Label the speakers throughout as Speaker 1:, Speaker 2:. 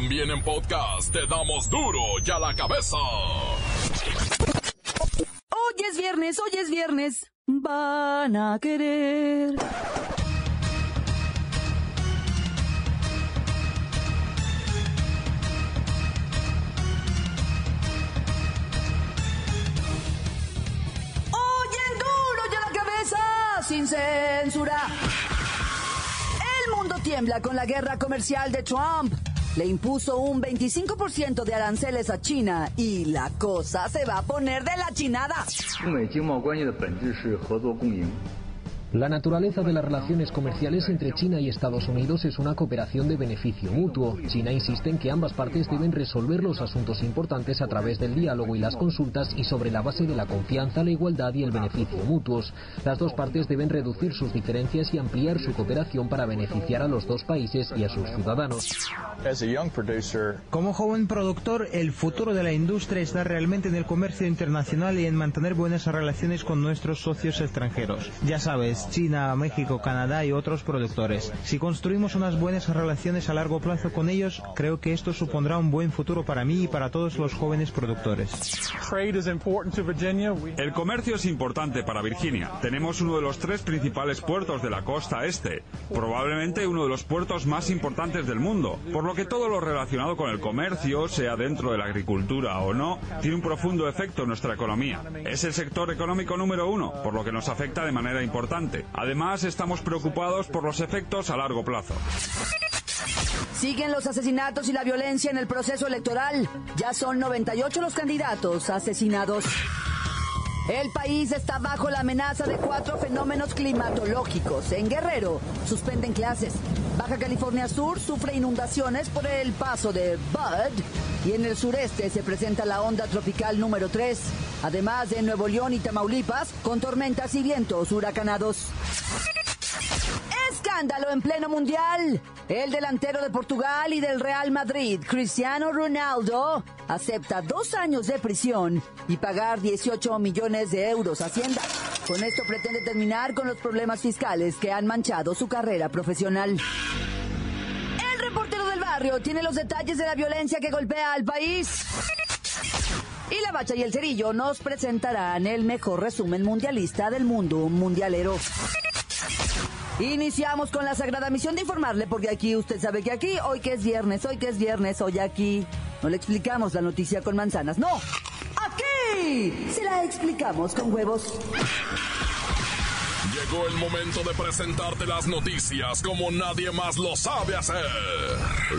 Speaker 1: También en podcast te damos duro y a la cabeza.
Speaker 2: Hoy es viernes, hoy es viernes. Van a querer. Hoy en duro y a la cabeza, sin censura. El mundo tiembla con la guerra comercial de Trump. Le impuso un 25% de aranceles a China y la cosa se va a poner de la chinada.
Speaker 3: La naturaleza de las relaciones comerciales entre China y Estados Unidos es una cooperación de beneficio mutuo. China insiste en que ambas partes deben resolver los asuntos importantes a través del diálogo y las consultas y sobre la base de la confianza, la igualdad y el beneficio mutuos. Las dos partes deben reducir sus diferencias y ampliar su cooperación para beneficiar a los dos países y a sus ciudadanos.
Speaker 4: Como joven productor, el futuro de la industria está realmente en el comercio internacional y en mantener buenas relaciones con nuestros socios extranjeros. Ya sabes, China, México, Canadá y otros productores. Si construimos unas buenas relaciones a largo plazo con ellos, creo que esto supondrá un buen futuro para mí y para todos los jóvenes productores.
Speaker 5: El comercio es importante para Virginia. Tenemos uno de los tres principales puertos de la costa este, probablemente uno de los puertos más importantes del mundo, por lo que todo lo relacionado con el comercio, sea dentro de la agricultura o no, tiene un profundo efecto en nuestra economía. Es el sector económico número uno, por lo que nos afecta de manera importante. Además, estamos preocupados por los efectos a largo plazo.
Speaker 2: Siguen los asesinatos y la violencia en el proceso electoral. Ya son 98 los candidatos asesinados. El país está bajo la amenaza de cuatro fenómenos climatológicos. En Guerrero suspenden clases. Baja California Sur sufre inundaciones por el paso de Bud. Y en el sureste se presenta la onda tropical número 3. Además de Nuevo León y Tamaulipas, con tormentas y vientos huracanados. Escándalo en pleno mundial. El delantero de Portugal y del Real Madrid, Cristiano Ronaldo, acepta dos años de prisión y pagar 18 millones de euros a Hacienda. Con esto pretende terminar con los problemas fiscales que han manchado su carrera profesional. El reportero del barrio tiene los detalles de la violencia que golpea al país. Y la Bacha y el Cerillo nos presentarán el mejor resumen mundialista del mundo mundialero. Iniciamos con la sagrada misión de informarle, porque aquí usted sabe que aquí, hoy que es viernes, hoy que es viernes, hoy aquí, no le explicamos la noticia con manzanas, no, aquí se la explicamos con huevos.
Speaker 1: Llegó el momento de presentarte las noticias como nadie más lo sabe hacer.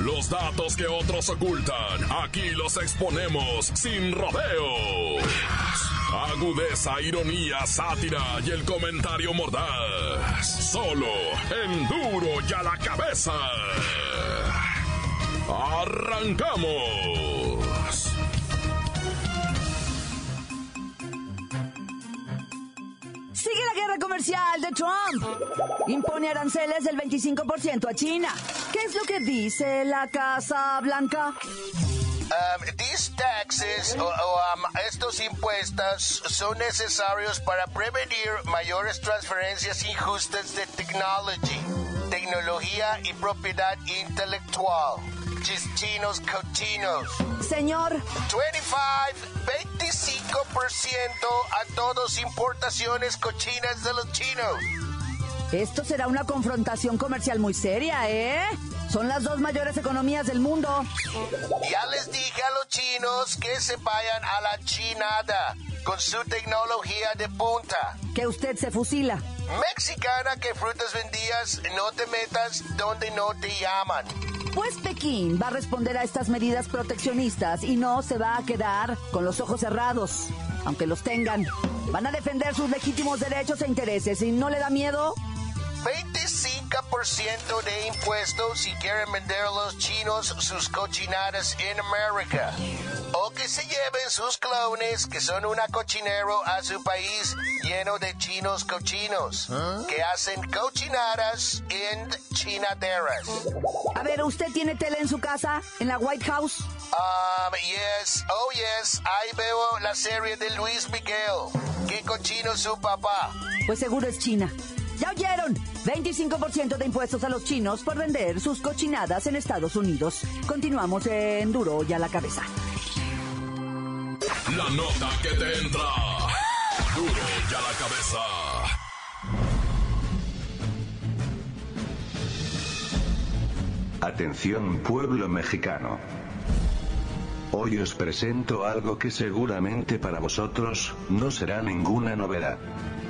Speaker 1: Los datos que otros ocultan, aquí los exponemos sin rodeos. Agudeza, ironía, sátira y el comentario mordaz. Solo en duro y a la cabeza. ¡Arrancamos!
Speaker 2: Sigue la guerra comercial de Trump. Impone aranceles del 25% a China. ¿Qué es lo que dice la Casa Blanca?
Speaker 6: Um, these taxes, o, o, um, estos impuestos, son necesarios para prevenir mayores transferencias injustas de tecnología, tecnología y propiedad intelectual. Chis- Chinos cochinos.
Speaker 2: Señor,
Speaker 6: 25, 25% a todos importaciones cochinas de los chinos.
Speaker 2: esto será una confrontación comercial muy seria, ¿eh? Son las dos mayores economías del mundo.
Speaker 6: Ya les dije a los chinos que se vayan a la chinada con su tecnología de punta.
Speaker 2: Que usted se fusila.
Speaker 6: Mexicana que frutas vendías, no te metas donde no te llaman.
Speaker 2: Pues Pekín va a responder a estas medidas proteccionistas y no se va a quedar con los ojos cerrados, aunque los tengan. Van a defender sus legítimos derechos e intereses y no le da miedo
Speaker 6: 25% de impuestos si quieren vender a los chinos sus cochinadas en América. O que se lleven sus clones, que son una cochinero, a su país lleno de chinos cochinos, que hacen cochinadas en chinaderas.
Speaker 2: A ver, ¿usted tiene tele en su casa? ¿En la White House?
Speaker 6: Um, yes, oh yes, ahí veo la serie de Luis Miguel. Qué cochino su papá.
Speaker 2: Pues seguro es China. ¿Ya oyeron? 25% de impuestos a los chinos por vender sus cochinadas en Estados Unidos. Continuamos en Duro y a la cabeza.
Speaker 1: La nota que te entra. Duro y a la cabeza.
Speaker 7: Atención pueblo mexicano. Hoy os presento algo que seguramente para vosotros no será ninguna novedad.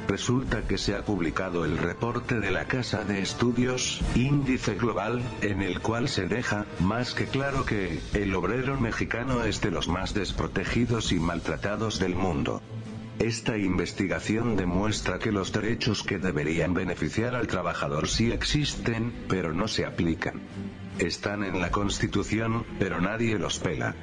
Speaker 7: Resulta que se ha publicado el reporte de la Casa de Estudios, Índice Global, en el cual se deja, más que claro que, el obrero mexicano es de los más desprotegidos y maltratados del mundo. Esta investigación demuestra que los derechos que deberían beneficiar al trabajador sí existen, pero no se aplican. Están en la Constitución, pero nadie los pela.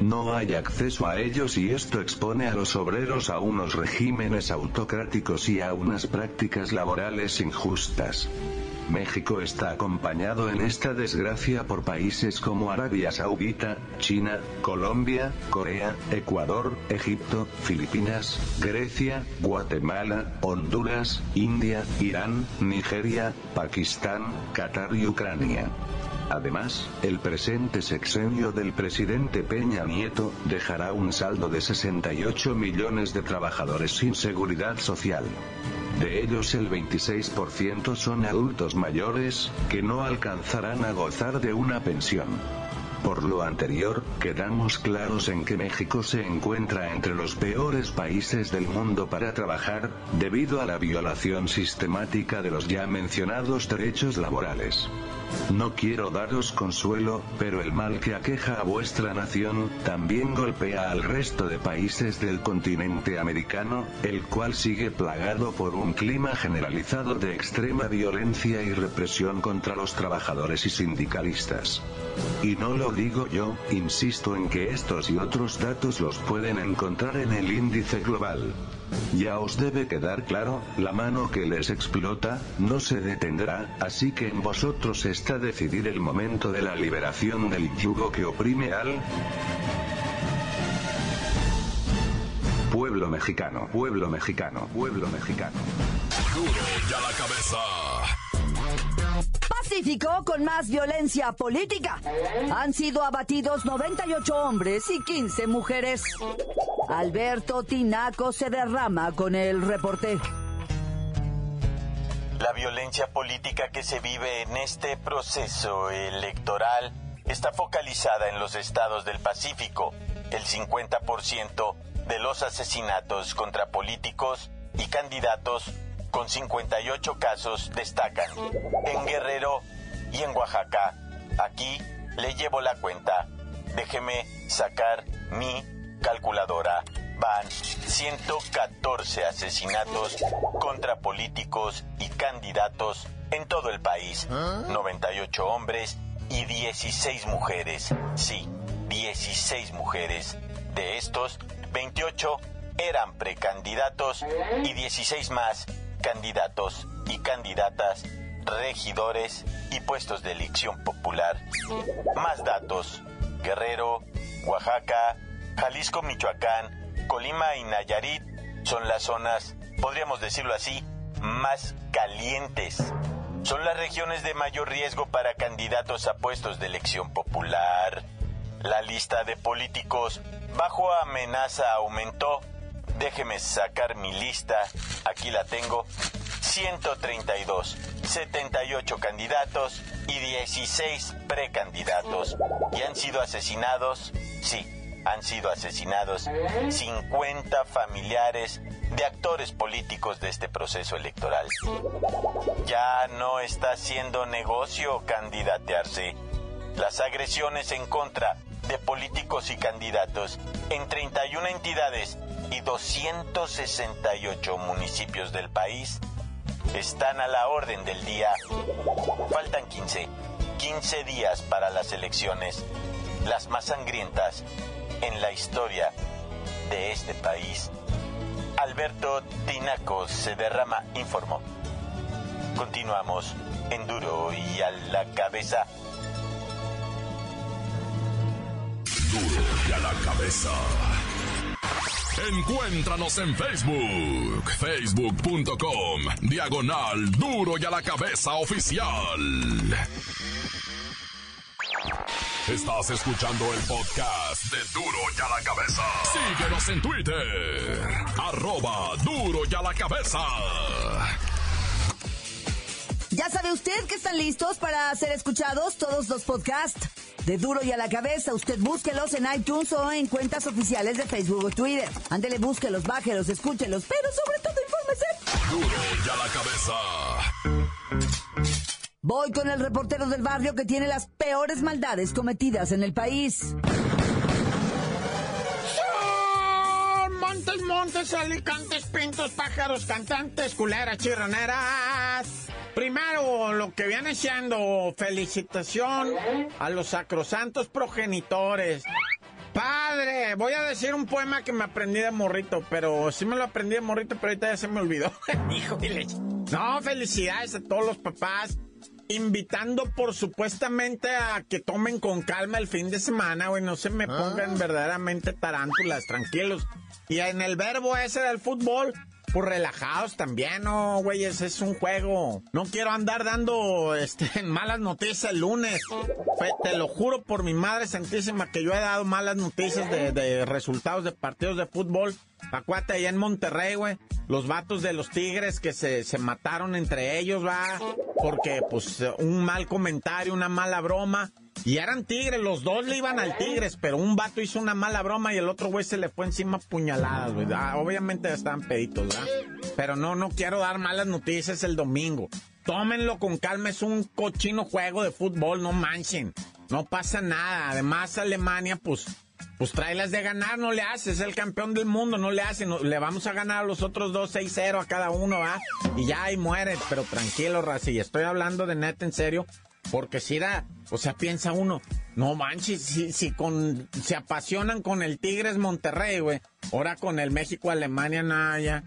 Speaker 7: No hay acceso a ellos y esto expone a los obreros a unos regímenes autocráticos y a unas prácticas laborales injustas. México está acompañado en esta desgracia por países como Arabia Saudita, China, Colombia, Corea, Ecuador, Egipto, Filipinas, Grecia, Guatemala, Honduras, India, Irán, Nigeria, Pakistán, Qatar y Ucrania. Además, el presente sexenio del presidente Peña Nieto dejará un saldo de 68 millones de trabajadores sin seguridad social. De ellos el 26% son adultos mayores, que no alcanzarán a gozar de una pensión. Por lo anterior, quedamos claros en que México se encuentra entre los peores países del mundo para trabajar, debido a la violación sistemática de los ya mencionados derechos laborales. No quiero daros consuelo, pero el mal que aqueja a vuestra nación, también golpea al resto de países del continente americano, el cual sigue plagado por un clima generalizado de extrema violencia y represión contra los trabajadores y sindicalistas. Y no lo digo yo, insisto en que estos y otros datos los pueden encontrar en el índice global. Ya os debe quedar claro, la mano que les explota, no se detendrá, así que en vosotros está decidir el momento de la liberación del yugo que oprime al pueblo mexicano, pueblo mexicano, pueblo mexicano.
Speaker 1: Duro y a la cabeza.
Speaker 2: Pacífico con más violencia política. Han sido abatidos 98 hombres y 15 mujeres. Alberto Tinaco se derrama con el reporte.
Speaker 8: La violencia política que se vive en este proceso electoral está focalizada en los estados del Pacífico. El 50% de los asesinatos contra políticos y candidatos con 58 casos destacan. En Guerrero y en Oaxaca, aquí le llevo la cuenta. Déjeme sacar mi calculadora. Van 114 asesinatos contra políticos y candidatos en todo el país. 98 hombres y 16 mujeres. Sí, 16 mujeres. De estos, 28 eran precandidatos y 16 más candidatos y candidatas, regidores y puestos de elección popular. Más datos. Guerrero, Oaxaca, Jalisco, Michoacán, Colima y Nayarit son las zonas, podríamos decirlo así, más calientes. Son las regiones de mayor riesgo para candidatos a puestos de elección popular. La lista de políticos bajo amenaza aumentó. Déjeme sacar mi lista. Aquí la tengo. 132, 78 candidatos y 16 precandidatos. ¿Y han sido asesinados? Sí, han sido asesinados 50 familiares de actores políticos de este proceso electoral. Ya no está haciendo negocio candidatearse. Las agresiones en contra de políticos y candidatos en 31 entidades y 268 municipios del país están a la orden del día. Faltan 15, 15 días para las elecciones, las más sangrientas en la historia de este país. Alberto Tinaco se derrama, informó. Continuamos en duro y a la cabeza.
Speaker 1: Duro y a la cabeza. Encuéntranos en Facebook, facebook.com, diagonal duro y a la cabeza oficial. Estás escuchando el podcast de Duro y a la cabeza. Síguenos en Twitter, arroba duro y a la cabeza.
Speaker 2: Ya sabe usted que están listos para ser escuchados todos los podcasts de Duro y a la Cabeza. Usted búsquelos en iTunes o en cuentas oficiales de Facebook o Twitter. Ándele, búsquelos, bájelos, escúchelos, pero sobre todo infórmese.
Speaker 1: Duro y a la cabeza.
Speaker 2: Voy con el reportero del barrio que tiene las peores maldades cometidas en el país.
Speaker 9: Montes, montes, alicantes, pintos, pájaros, cantantes, culeras, chirroneras. Primero, lo que viene siendo felicitación a los sacrosantos progenitores. Padre, voy a decir un poema que me aprendí de morrito, pero sí me lo aprendí de morrito, pero ahorita ya se me olvidó. Hijo No, felicidades a todos los papás. Invitando por supuestamente a que tomen con calma el fin de semana, güey. No se me pongan
Speaker 10: Ah.
Speaker 9: verdaderamente tarántulas, tranquilos. Y en el verbo ese del fútbol, pues relajados también, no, güey, ese es un juego. No quiero andar dando este, malas noticias el lunes. Fe- te lo juro por mi madre santísima que yo he dado malas noticias de, de resultados de partidos de fútbol. Acuate allá en Monterrey, güey. Los vatos de los Tigres que se, se mataron entre ellos, va. Porque, pues, un mal comentario, una mala broma. Y eran tigres, los dos le iban al tigres, pero un vato hizo una mala broma y el otro güey se le fue encima puñaladas, güey. Ah, obviamente estaban peditos, ¿verdad? Pero no, no quiero dar malas noticias el domingo. Tómenlo con calma, es un cochino juego de fútbol, no manchen. No pasa nada. Además, Alemania, pues, pues tráelas de ganar, no le hace, es el campeón del mundo, no le hace, no- le vamos a ganar a los otros dos 6-0 a cada uno, ¿va? Y ya ahí muere, pero tranquilo, Razi, y estoy hablando de neta en serio, porque si da, o sea, piensa uno, no manches, si, si con, se apasionan con el Tigres Monterrey, güey, ahora con el México-Alemania, nada, ya.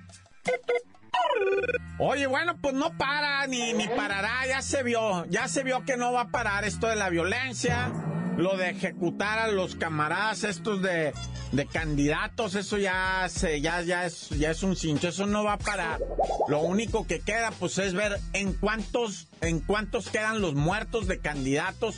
Speaker 9: Oye, bueno, pues no para ni, ni parará, ya se vio, ya se vio que no va a parar esto de la violencia, lo de ejecutar a los camaradas estos de, de candidatos, eso ya se, ya, ya es, ya es un cincho, eso no va a parar. Lo único que queda, pues, es ver en cuántos, en cuántos quedan los muertos de candidatos,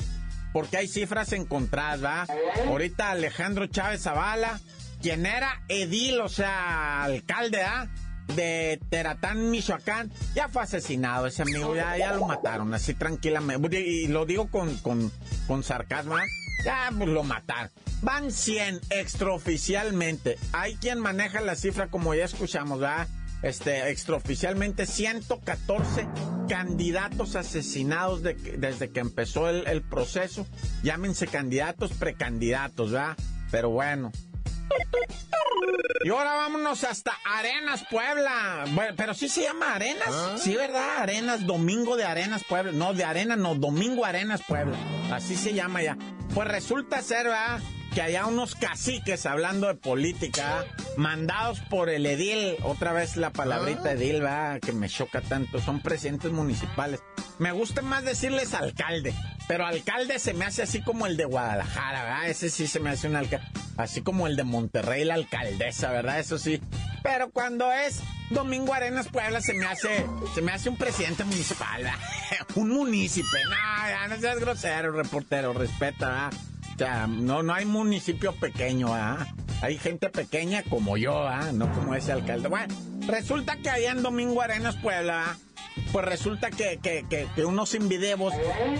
Speaker 9: porque hay cifras encontradas, ¿va? Ahorita Alejandro Chávez Zavala, quien era edil, o sea, alcalde, ¿ah? De Teratán, Michoacán, ya fue asesinado ese amigo, ya, lo mataron, así tranquilamente. Y lo digo con, con, con sarcasmo, ¿ah? ya pues, lo mataron. Van 100 extraoficialmente. Hay quien maneja la cifra como ya escuchamos, ¿verdad? Este, extraoficialmente 114 candidatos asesinados de desde que empezó el, el proceso. Llámense candidatos, precandidatos, ¿verdad? Pero bueno, y ahora vámonos hasta Arenas, Puebla. Bueno, pero sí se llama Arenas. Sí, ¿verdad? Arenas, Domingo de Arenas, Puebla. No, de Arenas, no, Domingo Arenas, Puebla. Así se llama ya. Pues resulta ser, ¿verdad? Que haya unos caciques hablando de política, mandados por el edil, otra vez la palabrita edil, ¿verdad? Que me choca tanto, son presidentes municipales. Me gusta más decirles alcalde, pero alcalde se me hace así como el de Guadalajara, ¿verdad? Ese sí se me hace un alcalde, así como el de Monterrey, la alcaldesa, ¿verdad? Eso sí. Pero cuando es Domingo Arenas Puebla se me hace, se me hace un presidente municipal, ¿verdad? un munícipe. No, no seas grosero, reportero, respeta, ¿verdad? O sea, no, no hay municipio pequeño, ¿ah? Hay gente pequeña como yo, ¿ah? No como ese alcalde. Bueno, resulta que allá en Domingo Arenas, Puebla, ¿ah? Pues resulta que, que, que, unos invidevos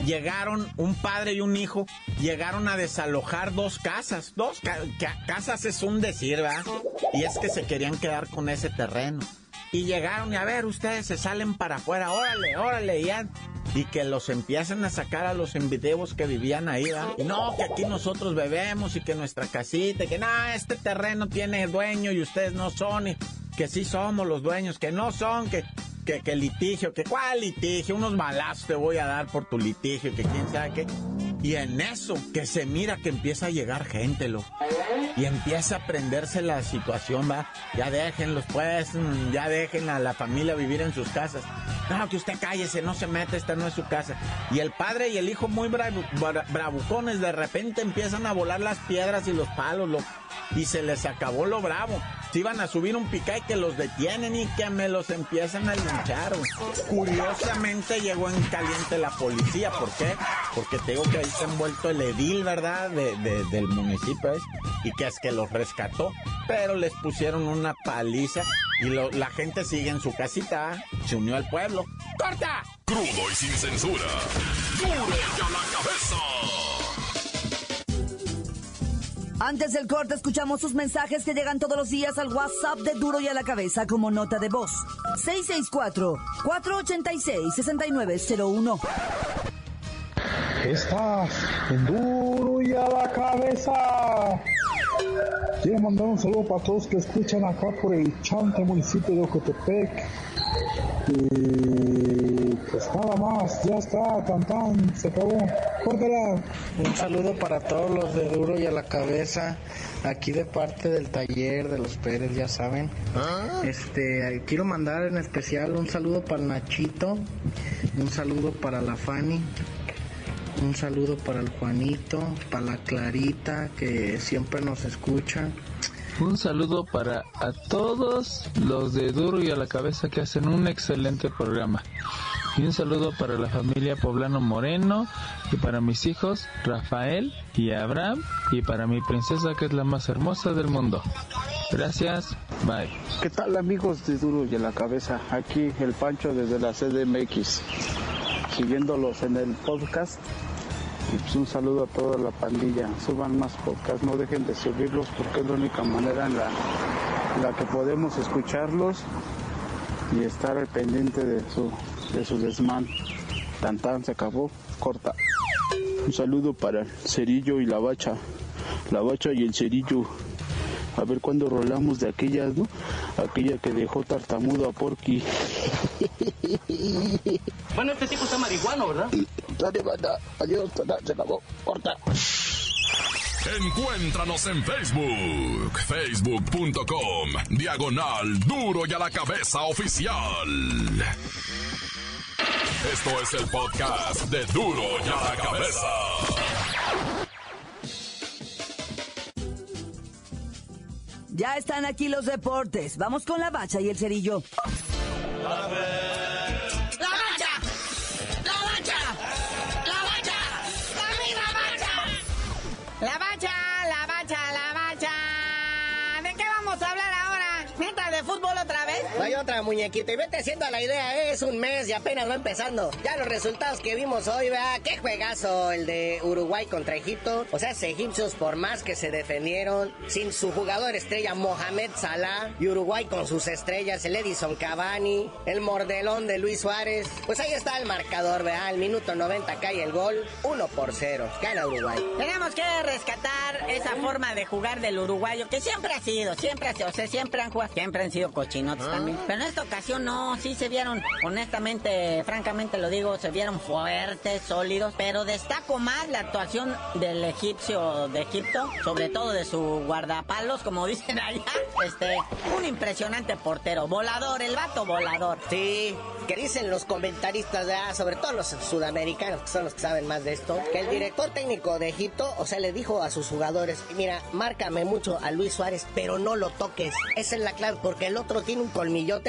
Speaker 9: llegaron, un padre y un hijo, llegaron a desalojar dos casas. Dos ca- ca- casas es un decir, ¿verdad? Y es que se querían quedar con ese terreno. Y llegaron y a ver, ustedes se salen para afuera, órale, órale, ya. Y que los empiezan a sacar a los envidevos que vivían ahí, ¿verdad? Y no, que aquí nosotros bebemos y que nuestra casita, y que no, este terreno tiene dueño y ustedes no son, y que sí somos los dueños, que no son, que, que, litigio, que cuál litigio, unos balazos te voy a dar por tu litigio, que quién sabe qué. Y en eso, que se mira que empieza a llegar gente, lo. Y empieza a prenderse la situación, va. Ya déjenlos, pues, mm, ya dejen a la familia vivir en sus casas. No, que usted cállese, no se mete, esta no es su casa. Y el padre y el hijo muy bravu- bra- bravucones, de repente empiezan a volar las piedras y los palos, lo. Y se les acabó lo bravo. Se iban a subir un picay que los detienen y que me los empiezan a linchar. Curiosamente llegó en caliente la policía. ¿Por qué? Porque tengo que ahí ha envuelto el edil, ¿verdad? del municipio y que es que los rescató. Pero les pusieron una paliza y la gente sigue en su casita. Se unió al pueblo. ¡Corta!
Speaker 1: Crudo y sin censura. ¡Duro ya la cabeza!
Speaker 2: Antes del corte escuchamos sus mensajes que llegan todos los días al WhatsApp de Duro y a la cabeza como nota de voz. 664-486-6901.
Speaker 10: Estás en Duro y a la cabeza. Quiero mandar un saludo para todos que escuchan acá por el chante municipio de Ocotepec. Y pues nada más, ya está, tan tan, se acabó. Córtala.
Speaker 11: Un saludo para todos los de Duro y a la cabeza, aquí de parte del taller de los Pérez, ya saben. ¿Ah? Este, quiero mandar en especial un saludo para Nachito, un saludo para la Fanny, un saludo para el Juanito, para la Clarita que siempre nos escucha.
Speaker 12: Un saludo para a todos los de Duro y a la Cabeza que hacen un excelente programa. Y un saludo para la familia Poblano Moreno y para mis hijos Rafael y Abraham y para mi princesa que es la más hermosa del mundo. Gracias, bye.
Speaker 13: ¿Qué tal amigos de Duro y a la Cabeza? Aquí el Pancho desde la CDMX, siguiéndolos en el podcast y pues un saludo a toda la pandilla. Suban más podcasts, no dejen de subirlos porque es la única manera en la, que podemos escucharlos y estar al pendiente de su, de su desmán. Tan se acabó, corta. Un saludo para el cerillo y la bacha. La bacha y el cerillo. A ver cuándo rolamos de aquellas, ¿no? Aquella que dejó tartamudo a Porky.
Speaker 14: Bueno, este tipo está marihuano, ¿verdad?
Speaker 13: Dale, banda. Adiós, se acabó. Corta.
Speaker 1: Encuéntranos en Facebook, facebook.com, diagonal duro y a la cabeza oficial. Esto es el podcast de duro y a la cabeza.
Speaker 2: Ya están aquí los deportes. Vamos con la bacha y el cerillo.
Speaker 15: hay otra muñequita y vete haciendo la idea, es un mes y apenas va empezando. Ya los resultados que vimos hoy, vea, qué juegazo el de Uruguay contra Egipto. O sea, egipcios por más que se defendieron, sin su jugador estrella Mohamed Salah y Uruguay con sus estrellas, el Edison Cavani, el mordelón de Luis Suárez. Pues ahí está el marcador, vea, al minuto 90 cae el gol, 1 por 0, gana Uruguay.
Speaker 16: Tenemos que rescatar esa forma de jugar del uruguayo que siempre ha sido, siempre ha sido, o sea, siempre han jugado, siempre han sido cochinotes también. Pero en esta ocasión no, sí se vieron, honestamente, francamente lo digo, se vieron fuertes, sólidos, pero destaco más la actuación del egipcio de Egipto, sobre todo de su guardapalos, como dicen allá. Este, un impresionante portero, volador, el vato volador.
Speaker 15: Sí, que dicen los comentaristas, sobre todo los sudamericanos, que son los que saben más de esto, que el director técnico de Egipto, o sea, le dijo a sus jugadores, mira, márcame mucho a Luis Suárez, pero no lo toques. Esa es la clave, porque el otro tiene un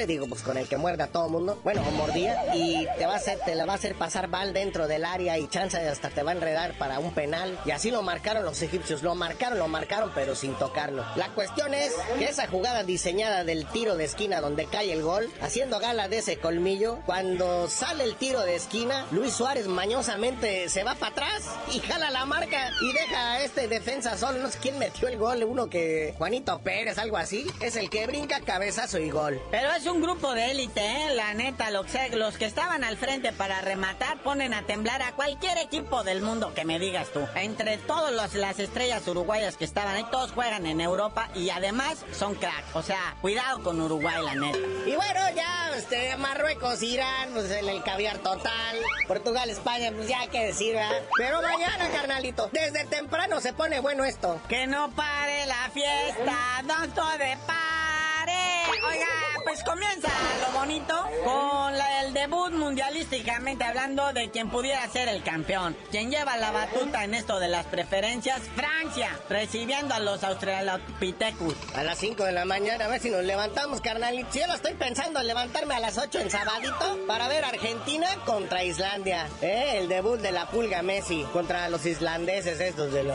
Speaker 15: digo, pues con el que muerde a todo mundo, bueno, o mordía, y te va a hacer, te la va a hacer pasar mal dentro del área y chance hasta te va a enredar para un penal. Y así lo marcaron los egipcios, lo marcaron, lo marcaron, pero sin tocarlo. La cuestión es que esa jugada diseñada del tiro de esquina donde cae el gol, haciendo gala de ese colmillo, cuando sale el tiro de esquina, Luis Suárez mañosamente se va para atrás y jala la marca y deja a este defensa solo. No sé quién metió el gol, uno que Juanito Pérez, algo así. Es el que brinca cabezazo y gol.
Speaker 16: Pero es un grupo de élite, ¿eh? La neta, los que estaban al frente para rematar ponen a temblar a cualquier equipo del mundo que me digas tú. Entre todas las estrellas uruguayas que estaban ahí, todos juegan en Europa y además son cracks. O sea, cuidado con Uruguay, la neta.
Speaker 15: Y bueno, ya, este, Marruecos Irán, pues el, el, caviar total. Portugal, España, pues ya que decir, ¿verdad? Pero mañana, carnalito, desde temprano se pone bueno esto.
Speaker 16: Que no pare la fiesta, todo de pare. oiga, pues comienza lo bonito con el debut mundialísticamente hablando de quien pudiera ser el campeón. Quien lleva la batuta en esto de las preferencias, Francia, recibiendo a los australopithecus.
Speaker 15: A las 5 de la mañana, a ver si nos levantamos, carnal. Si yo lo estoy pensando en levantarme a las 8 en sabadito para ver Argentina contra Islandia. ¿Eh? El debut de la pulga Messi contra los islandeses estos de la...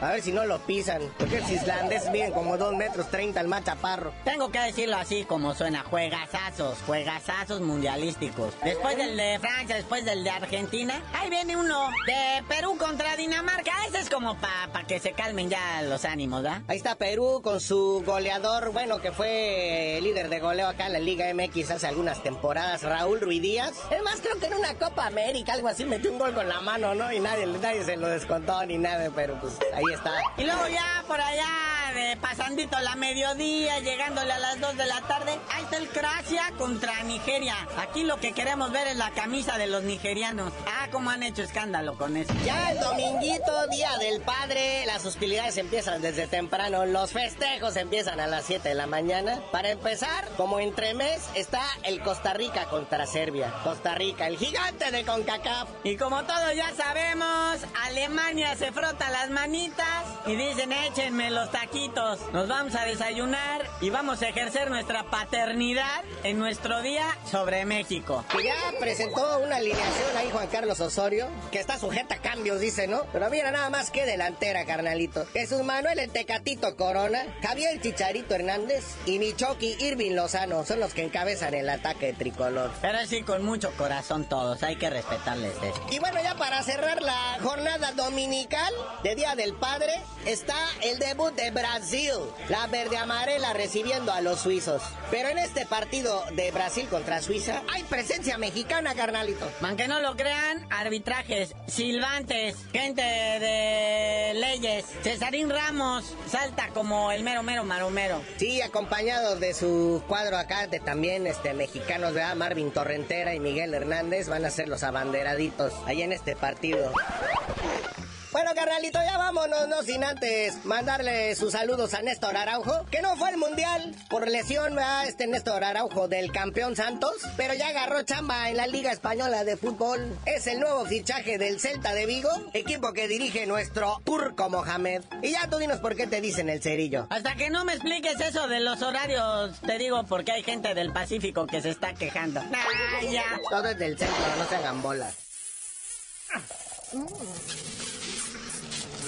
Speaker 15: A ver si no lo pisan. Porque los islandeses miden como 2 metros 30 al machaparro.
Speaker 16: Tengo que decirlo así como suena, juegazazos, juegazazos mundialísticos. Después del de Francia, después del de Argentina, ahí viene uno de Perú contra Dinamarca. Ese es como para que se calmen ya los ánimos, ¿ah?
Speaker 15: Ahí está Perú con su goleador, bueno, que fue líder de goleo acá en la Liga MX hace algunas temporadas, Raúl Ruidíaz. Es más, creo que en una Copa América, algo así, metió un gol con la mano, ¿no? Y nadie, nadie se lo descontó ni nada, pero pues ahí está.
Speaker 16: Y luego ya por allá de pasandito la mediodía, llegándole a las 2 de la tarde, ahí está el Croacia contra Nigeria. Aquí lo que queremos ver es la camisa de los nigerianos. Ah, cómo han hecho escándalo con eso.
Speaker 15: Ya el dominguito, día del padre, las hostilidades empiezan desde temprano, los festejos empiezan a las 7 de la mañana. Para empezar, como entremés, está el Costa Rica contra Serbia. Costa Rica, el gigante de CONCACAF.
Speaker 16: Y como todos ya sabemos, Alemania se frota las manitas y dicen échenme los taquitos. Nos vamos a desayunar y vamos a ejercer nuestra paternidad en nuestro día sobre México.
Speaker 15: Que ya presentó una alineación ahí Juan Carlos Osorio, que está sujeta a cambios, dice, ¿no? Pero mira nada más que delantera, carnalito. Jesús Manuel el Tecatito Corona, Javier Chicharito Hernández y Michoki Irving Lozano son los que encabezan el ataque tricolor.
Speaker 16: Pero sí, con mucho corazón todos, hay que respetarles eso.
Speaker 15: Y bueno, ya para cerrar la jornada dominical de Día del Padre, está el debut de Brasil. Brasil. La verde amarela recibiendo a los suizos. Pero en este partido de Brasil contra Suiza hay presencia mexicana, carnalito.
Speaker 16: Aunque no lo crean, arbitrajes, silbantes, gente de leyes. Cesarín Ramos salta como el mero mero maromero.
Speaker 15: Sí, acompañado de su cuadro acá de también este mexicanos, ¿verdad? Marvin Torrentera y Miguel Hernández van a ser los abanderaditos ahí en este partido. Bueno, carnalito, ya vámonos, no sin antes mandarle sus saludos a Néstor Araujo, que no fue al Mundial por lesión, a Este Néstor Araujo del campeón Santos, pero ya agarró chamba en la Liga Española de Fútbol. Es el nuevo fichaje del Celta de Vigo, equipo que dirige nuestro Turco Mohamed. Y ya tú dinos por qué te dicen el cerillo.
Speaker 16: Hasta que no me expliques eso de los horarios, te digo porque hay gente del Pacífico que se está quejando. ¡Ay, ya!
Speaker 15: Todo es del centro, no se hagan bolas.
Speaker 16: ¡La